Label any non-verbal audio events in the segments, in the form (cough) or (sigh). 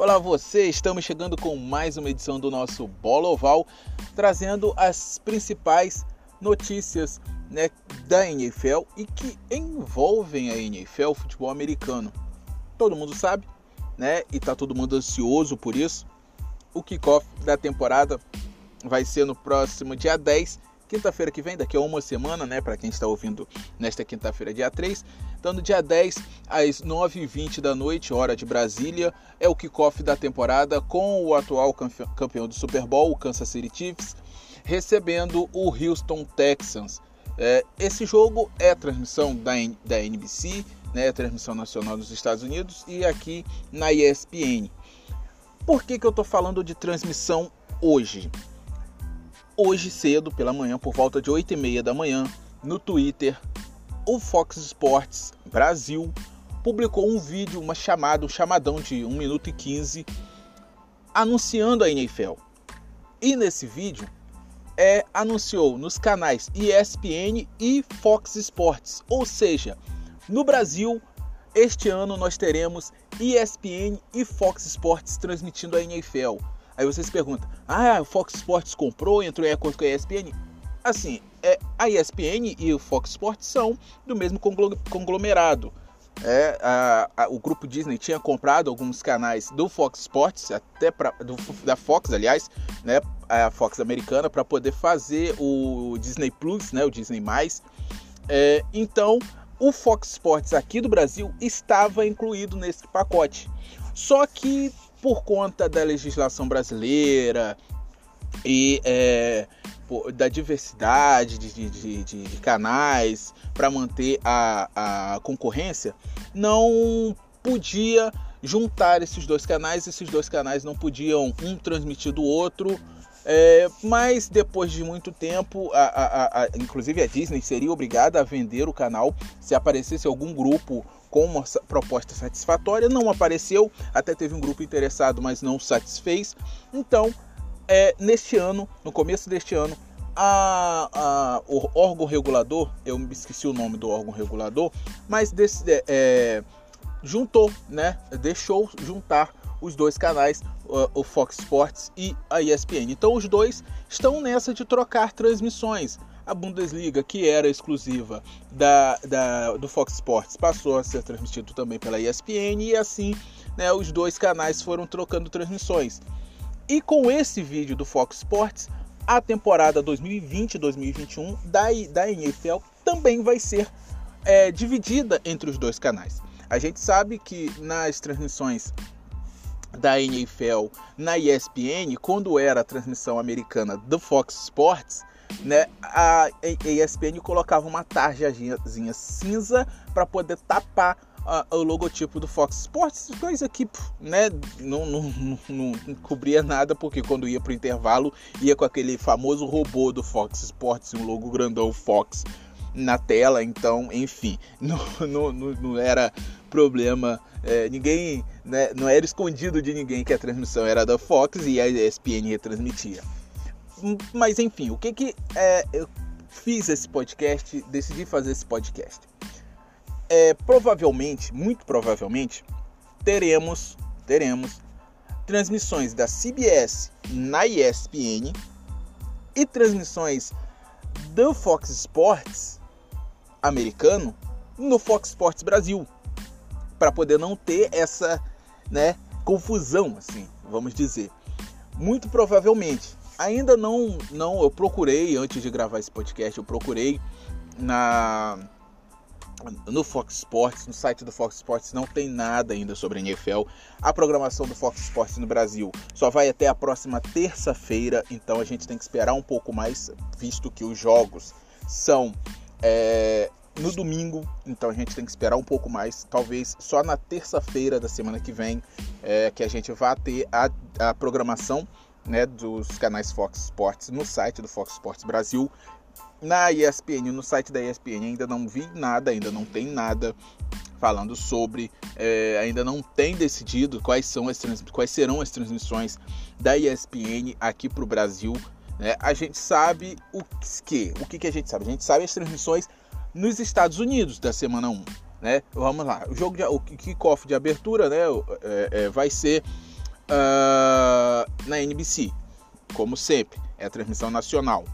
Olá você, estamos chegando com mais uma edição do nosso Bola Oval, trazendo as principais notícias né, da NFL e que envolvem a NFL, o futebol americano. Todo mundo sabe, né? E tá todo mundo ansioso por isso. O kickoff da temporada vai ser no próximo dia 10 quinta-feira que vem, daqui a uma semana, né, para quem está ouvindo nesta quinta-feira, dia 3. Então, no dia 10, às 9h20 da noite, hora de Brasília, é o kickoff da temporada com o atual campeão do Super Bowl, o Kansas City Chiefs, recebendo o Houston Texans. É, esse jogo é transmissão da, da NBC, né, transmissão nacional nos Estados Unidos e aqui na ESPN. Por que, que eu estou falando de transmissão hoje? Hoje cedo, pela manhã, por volta de 8 e meia da manhã, no Twitter, o Fox Sports Brasil publicou um vídeo, uma chamada, um chamadão de 1 minuto e 15, anunciando a NFL. E nesse vídeo, é, anunciou nos canais ESPN e Fox Sports, ou seja, no Brasil, este ano nós teremos ESPN e Fox Sports transmitindo a NFL. Aí você se pergunta: ah, o Fox Sports comprou, entrou em acordo com a ESPN? Assim, é, a ESPN e o Fox Sports são do mesmo conglomerado. É, a, a, o grupo Disney tinha comprado alguns canais do Fox Sports, até pra, do, da Fox, aliás, né, a Fox americana, para poder fazer o Disney Plus, né, o Disney+. É, então, o Fox Sports aqui do Brasil estava incluído nesse pacote. Só que por conta da legislação brasileira e é, da diversidade de, de, de, de canais para manter a, a concorrência, não podia juntar esses dois canais, esses dois canais não podiam um transmitir do outro. É, mas depois de muito tempo, a, a, a, inclusive a Disney seria obrigada a vender o canal se aparecesse algum grupo com uma proposta satisfatória, não apareceu, até teve um grupo interessado, mas não satisfez. Então, é, neste ano, no começo deste ano, a, a, o órgão regulador, eu me esqueci o nome do órgão regulador, mas desse, é, é juntou, né, deixou juntar os dois canais, o Fox Sports e a ESPN. Então os dois estão nessa de trocar transmissões a Bundesliga, que era exclusiva da, da, do Fox Sports, passou a ser transmitido também pela ESPN e assim né, os dois canais foram trocando transmissões. E com esse vídeo do Fox Sports, a temporada 2020-2021 da, da NFL também vai ser é, dividida entre os dois canais. A gente sabe que nas transmissões da NFL na ESPN, quando era a transmissão americana do Fox Sports, né, a ESPN colocava uma tarjazinha cinza para poder tapar uh, o logotipo do Fox Sports, coisa que né, não, não, não, não, cobria nada, porque quando ia pro intervalo ia com aquele famoso robô do Fox Sports, um logo grandão Fox na tela, então, enfim, (laughs) não, não, não era problema, é, ninguém, né, não era escondido de ninguém que a transmissão era da Fox e a ESPN retransmitia. Mas enfim, o que que é, eu fiz esse podcast, decidi fazer esse podcast. É, provavelmente, muito provavelmente, teremos, teremos transmissões da CBS na ESPN e transmissões do Fox Sports americano no Fox Sports Brasil, para poder não ter essa, né, confusão assim, vamos dizer. Muito provavelmente ainda não, não, eu procurei antes de gravar esse podcast, eu procurei na no Fox Sports, no site do Fox Sports não tem nada ainda sobre a NFL. A programação do Fox Sports no Brasil só vai até a próxima terça-feira, então a gente tem que esperar um pouco mais, visto que os jogos são é, no domingo, então a gente tem que esperar um pouco mais. Talvez só na terça-feira da semana que vem é, que a gente vá ter a, a programação né, dos canais Fox Sports no site do Fox Sports Brasil. Na ESPN, no site da ESPN, ainda não vi nada, ainda não tem nada falando sobre, é, ainda não tem decidido quais, são as quais serão as transmissões da ESPN aqui para o Brasil. Né? A gente sabe o que, o que, que a gente sabe? A gente sabe as transmissões nos Estados Unidos da semana 1. Né? Vamos lá, o jogo de, o kickoff de abertura né, é, é, vai ser uh, na NBC, como sempre, é a transmissão nacional.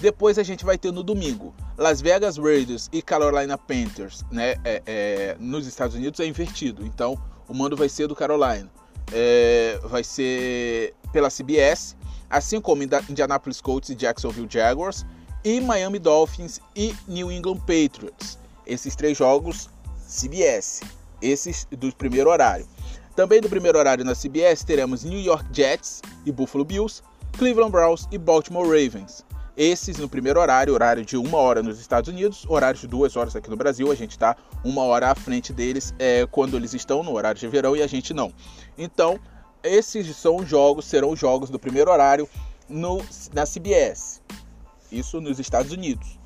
Depois a gente vai ter no domingo Las Vegas Raiders e Carolina Panthers, né? É, é, nos Estados Unidos é invertido, então o mando vai ser do Carolina. É, vai ser pela CBS, assim como Indianapolis Colts e Jacksonville Jaguars, e Miami Dolphins e New England Patriots. Esses três jogos CBS, esses do primeiro horário. Também do primeiro horário na CBS teremos New York Jets e Buffalo Bills, Cleveland Browns e Baltimore Ravens. Esses no primeiro horário, horário de uma hora nos Estados Unidos, horário de duas horas aqui no Brasil. A gente está uma hora à frente deles é, quando eles estão no horário de verão e a gente não. Então, esses são jogos, serão os jogos do primeiro horário no, na CBS. Isso nos Estados Unidos.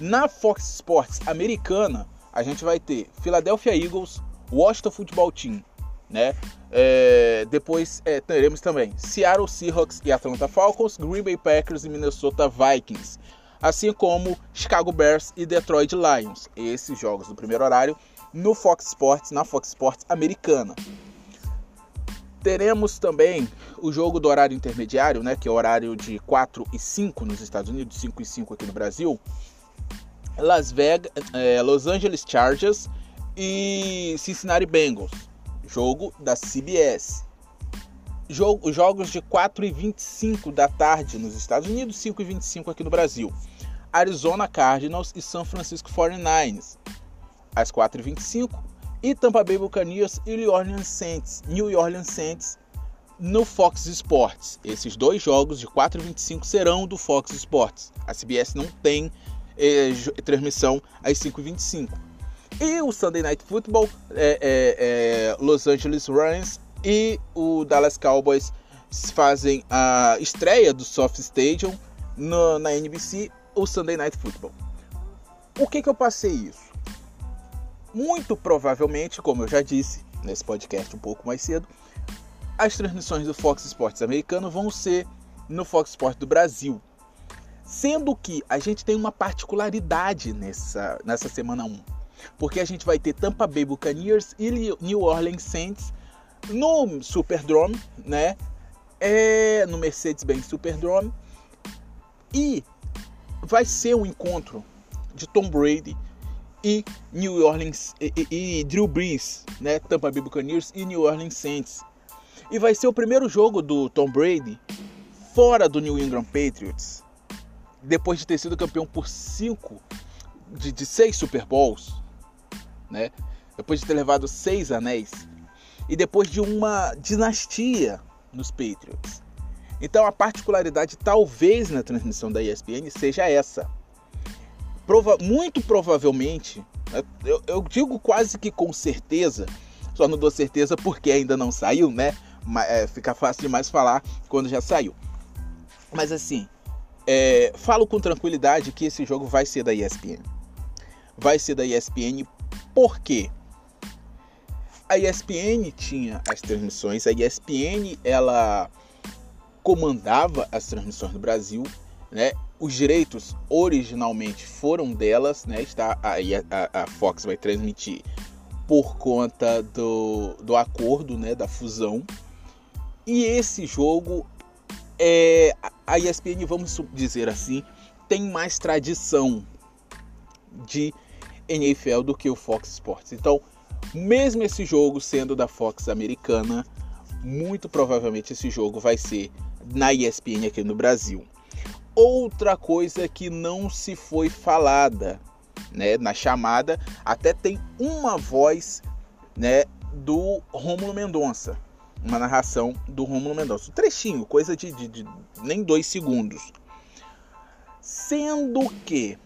Na Fox Sports americana, a gente vai ter Philadelphia Eagles, Washington Football Team, né? É, depois é, teremos também Seattle Seahawks e Atlanta Falcons, Green Bay Packers e Minnesota Vikings, assim como Chicago Bears e Detroit Lions. Esses jogos do primeiro horário no Fox Sports, na Fox Sports americana. Teremos também o jogo do horário intermediário, né, que é o horário de 4 e 5 nos Estados Unidos, 5 e 5 aqui no Brasil. Las Vegas, é, Los Angeles Chargers e Cincinnati Bengals jogo da CBS. Jogo, jogos de 4 e 25 da tarde nos Estados Unidos, 5 e 25 aqui no Brasil. Arizona Cardinals e San Francisco 49ers, às 4 e 25 E Tampa Bay Buccaneers e New Orleans Saints, New Orleans Saints no Fox Sports. Esses dois jogos de 4 e 25 serão do Fox Sports. A CBS não tem eh, transmissão às 5 e 25 e o Sunday Night Football, é, é, é, Los Angeles Rams e o Dallas Cowboys fazem a estreia do Soft Stadium no, na NBC, o Sunday Night Football. Por que, que eu passei isso? Muito provavelmente, como eu já disse nesse podcast um pouco mais cedo, as transmissões do Fox Sports americano vão ser no Fox Sports do Brasil. Sendo que a gente tem uma particularidade nessa, nessa semana 1 porque a gente vai ter Tampa Bay Buccaneers e New Orleans Saints no Superdome, né? É, no Mercedes-Benz Superdome. E vai ser um encontro de Tom Brady e New Orleans e, e, e Drew Brees, né? Tampa Bay Buccaneers e New Orleans Saints. E vai ser o primeiro jogo do Tom Brady fora do New England Patriots, depois de ter sido campeão por cinco de, de seis Super Bowls né? Depois de ter levado seis anéis e depois de uma dinastia nos Patriots. Então a particularidade, talvez na transmissão da ESPN, seja essa. Prova muito provavelmente, né, eu, eu, digo quase que com certeza, só não dou certeza porque ainda não saiu, né? É, fica fácil demais falar quando já saiu. Mas assim, é, falo com tranquilidade que esse jogo vai ser da ESPN. Vai ser da ESPN por quê? A ESPN tinha as transmissões, a ESPN ela comandava as transmissões do Brasil, né? Os direitos originalmente foram delas, né? Está a, a, a Fox vai transmitir por conta do, do acordo, né? Da fusão. E esse jogo é a ESPN, vamos dizer assim, tem mais tradição de NFL do que o Fox Sports. Então, mesmo esse jogo sendo da Fox americana, muito provavelmente esse jogo vai ser na ESPN aqui no Brasil. Outra coisa que não se foi falada, né, na chamada, até tem uma voz, né, do Rômulo Mendonça, uma narração do Rômulo Mendonça, um trechinho, coisa de, de, de nem dois segundos. Sendo que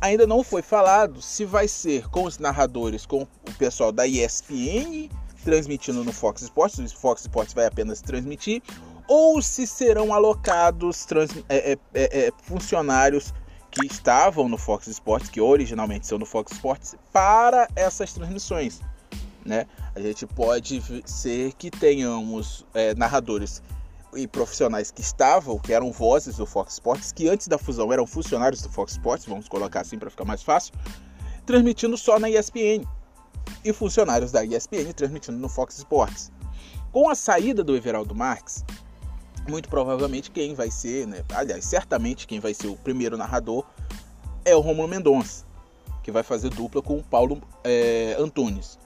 ainda não foi falado se vai ser com os narradores, com o pessoal da ESPN transmitindo no Fox Sports, o Fox Sports vai apenas transmitir, ou se serão alocados trans, é, é, é, é, funcionários que estavam no Fox Sports, que originalmente são no Fox Sports, para essas transmissões. Né? A gente pode ser que tenhamos é, narradores e profissionais que estavam, que eram vozes do Fox Sports, que antes da fusão eram funcionários do Fox Sports, vamos colocar assim para ficar mais fácil, transmitindo só na ESPN. E funcionários da ESPN transmitindo no Fox Sports. Com a saída do Everaldo Marques, muito provavelmente quem vai ser, né? aliás, certamente quem vai ser o primeiro narrador é o Romulo Mendonça, que vai fazer dupla com o Paulo é, Antunes.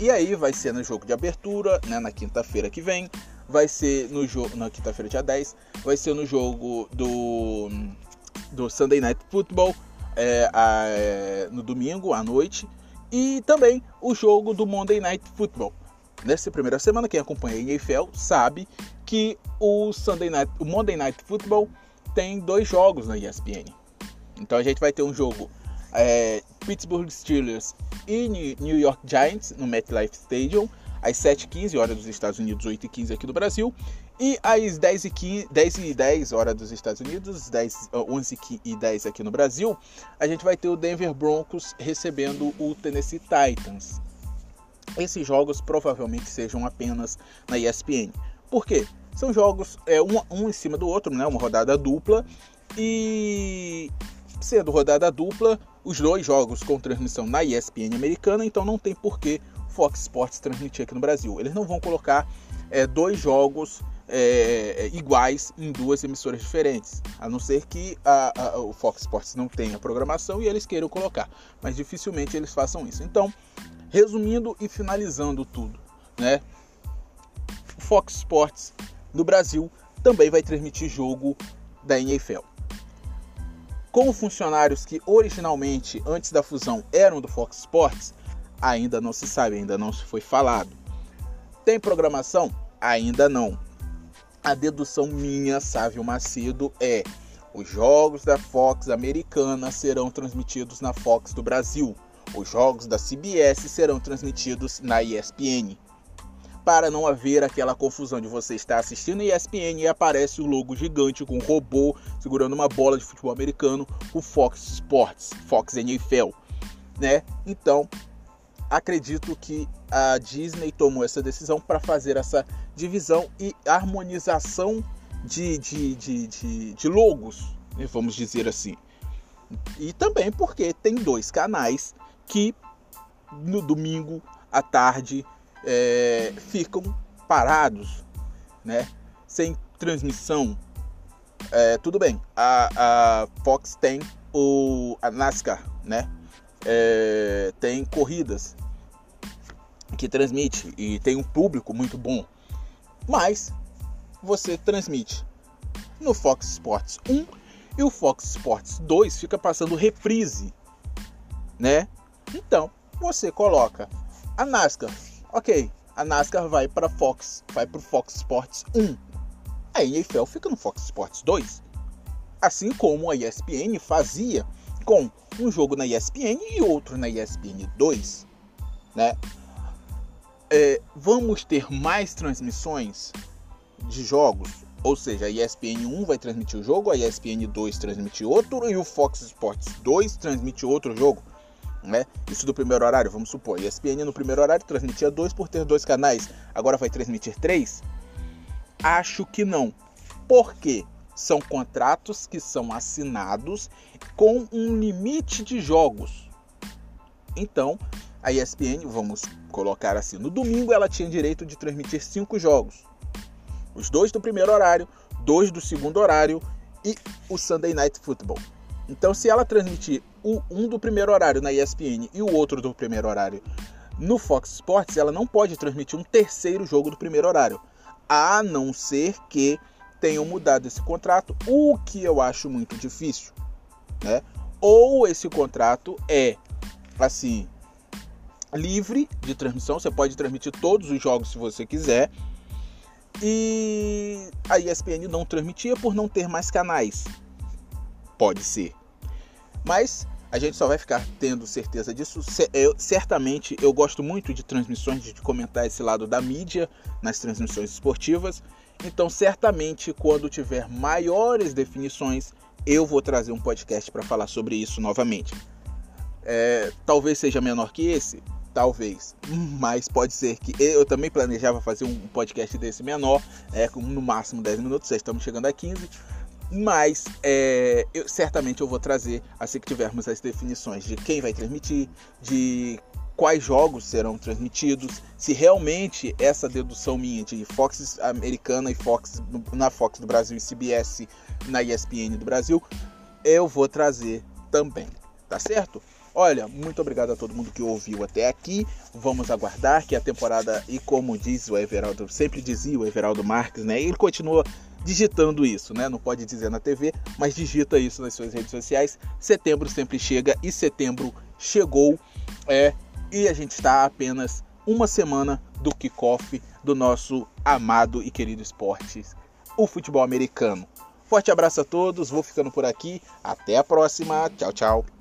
E aí vai ser no jogo de abertura, né, na quinta-feira que vem, vai ser no jogo na quinta-feira dia 10, vai ser no jogo do do Sunday Night Football é, a, é, no domingo à noite e também o jogo do Monday Night Football. Nessa primeira semana, quem acompanha a NFL sabe que o Sunday Night, o Monday Night Football tem dois jogos na ESPN. Então a gente vai ter um jogo é, Pittsburgh Steelers e New York Giants no MetLife Stadium às 7h15 hora dos Estados Unidos, 8h15 aqui do Brasil. E às 10 e 15, 10 e 10 hora dos Estados Unidos, 10, 11 e 10 aqui no Brasil, a gente vai ter o Denver Broncos recebendo o Tennessee Titans. Esses jogos provavelmente sejam apenas na ESPN. Por quê? São jogos é, um, um em cima do outro, né? uma rodada dupla. E sendo rodada dupla, os dois jogos com transmissão na ESPN americana, então não tem por que Fox Sports transmitir aqui no Brasil. Eles não vão colocar é, dois jogos é, é, iguais em duas emissoras diferentes, a não ser que a, a, o Fox Sports não tenha programação e eles queiram colocar, mas dificilmente eles façam isso. Então, resumindo e finalizando tudo, né? O Fox Sports no Brasil também vai transmitir jogo da NFL. Com funcionários que originalmente, antes da fusão, eram do Fox Sports, ainda não se sabe, ainda não se foi falado. Tem programação? Ainda não. A dedução minha, Sávio Macedo, é: os jogos da Fox americana serão transmitidos na Fox do Brasil. Os jogos da CBS serão transmitidos na ESPN. Para não haver aquela confusão de você estar assistindo ESPN e aparece o logo gigante com um robô segurando uma bola de futebol americano, o Fox Sports, Fox NFL, né? Então, acredito que a Disney tomou essa decisão para fazer essa divisão e harmonização de, de, de, de, de logos, né, vamos dizer assim. E também porque tem dois canais que no domingo à tarde é, ficam parados, né? Sem transmissão. É, tudo bem, a, a Fox tem o, a NASCAR, né? É, tem corridas que transmite e tem um público muito bom. Mas você transmite no Fox Sports 1 e o Fox Sports 2 fica passando reprise, né? Então, você coloca a NASCAR. OK, a NASCAR vai para Fox, vai para o Fox Sports 1. A NFL fica no Fox Sports 2. Assim como a ESPN fazia com um jogo na ESPN e outro na ESPN 2, né? É, vamos ter mais transmissões de jogos, ou seja, a ESPN 1 vai transmitir o jogo, a ESPN 2 transmite outro e o Fox Sports 2 transmite outro jogo. Né? Isso do primeiro horário, vamos supor. A ESPN no primeiro horário transmitia dois por ter dois canais, agora vai transmitir três? Acho que não. Por quê? São contratos que são assinados com um limite de jogos. Então, a ESPN, vamos colocar assim, no domingo ela tinha direito de transmitir cinco jogos. Os dois do primeiro horário, dois do segundo horário e o Sunday Night Football. Então, se ela transmitir o um do primeiro horário na ESPN e o outro do primeiro horário no Fox Sports, ela não pode transmitir um terceiro jogo do primeiro horário, a não ser que tenham mudado esse contrato, o que eu acho muito difícil, né? Ou esse contrato é assim livre de transmissão, você pode transmitir todos os jogos se você quiser. E a ESPN não transmitia por não ter mais canais. Pode ser. Mas a gente só vai ficar tendo certeza disso. Eu, certamente eu gosto muito de transmissões, de comentar esse lado da mídia nas transmissões esportivas. Então, certamente, quando tiver maiores definições, eu vou trazer um podcast para falar sobre isso novamente. É, talvez seja menor que esse, talvez, mas pode ser que eu também planejava fazer um podcast desse menor, é, com no máximo 10 minutos, já estamos chegando a 15. Mas é, eu, certamente eu vou trazer assim que tivermos as definições de quem vai transmitir, de quais jogos serão transmitidos, se realmente essa dedução minha de Fox americana e Fox na Fox do Brasil e CBS na ESPN do Brasil, eu vou trazer também, tá certo? Olha, muito obrigado a todo mundo que ouviu até aqui. Vamos aguardar que a temporada, e como diz o Everaldo, sempre dizia o Everaldo Marques, né? Ele continua digitando isso, né? Não pode dizer na TV, mas digita isso nas suas redes sociais. Setembro sempre chega e setembro chegou. É, e a gente está apenas uma semana do kickoff do nosso amado e querido esporte, o futebol americano. Forte abraço a todos, vou ficando por aqui. Até a próxima. Tchau, tchau.